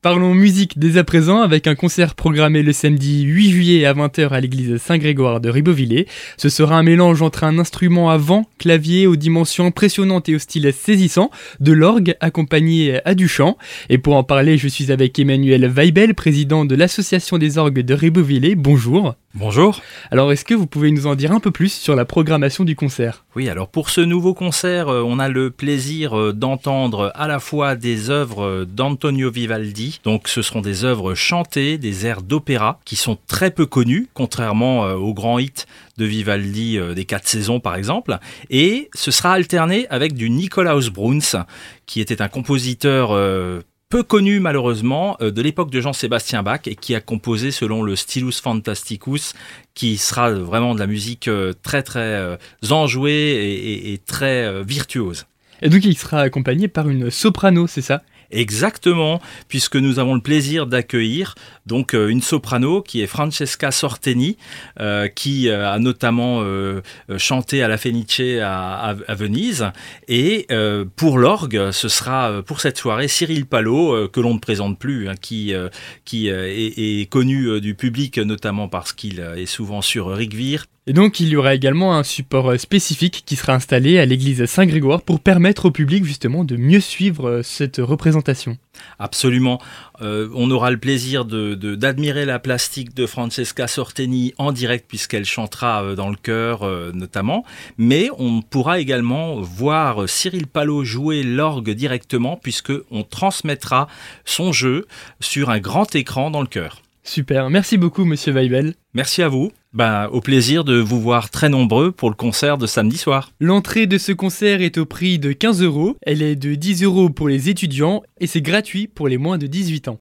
Parlons musique dès à présent avec un concert programmé le samedi 8 juillet à 20h à l'église Saint-Grégoire de Ribeauvillé. Ce sera un mélange entre un instrument à vent, clavier aux dimensions impressionnantes et au style saisissant, de l'orgue accompagné à du chant. Et pour en parler, je suis avec Emmanuel Weibel, président de l'association des orgues de Ribeauvillé. Bonjour. Bonjour. Alors, est-ce que vous pouvez nous en dire un peu plus sur la programmation du concert? Oui, alors pour ce nouveau concert, euh, on a le plaisir euh, d'entendre à la fois des œuvres euh, d'Antonio Vivaldi, donc ce seront des œuvres chantées, des airs d'opéra qui sont très peu connus, contrairement aux grands hits de Vivaldi des quatre saisons par exemple, et ce sera alterné avec du Nikolaus Bruns, qui était un compositeur peu connu malheureusement euh, de l'époque de Jean-Sébastien Bach et qui a composé selon le Stylus Fantasticus qui sera vraiment de la musique euh, très très euh, enjouée et, très virtuose. Et donc il sera accompagné par une soprano, c'est ça? Exactement, puisque nous avons le plaisir d'accueillir donc euh, une soprano qui est Francesca Sorteni, euh, qui euh, a notamment chanté à la Fenice à, Venise. Et pour l'orgue, ce sera pour cette soirée Cyril Palot, que l'on ne présente plus, hein, qui, qui est, connu du public notamment parce qu'il est souvent sur Rigvir et donc il y aura également un support spécifique qui sera installé à l'église Saint-Grégoire pour permettre au public justement de mieux suivre cette représentation. Absolument. Euh, on aura le plaisir d'admirer la plastique de Francesca Sorteni en direct puisqu'elle chantera dans le chœur notamment. Mais on pourra également voir Cyril Palot jouer l'orgue directement puisqu'on transmettra son jeu sur un grand écran dans le chœur. Super, merci beaucoup Monsieur Weibel. Merci à vous. Ben, au plaisir de vous voir très nombreux pour le concert de samedi soir. L'entrée de ce concert est au prix de 15 euros. Elle est de 10 euros pour les étudiants et c'est gratuit pour les moins de 18 ans.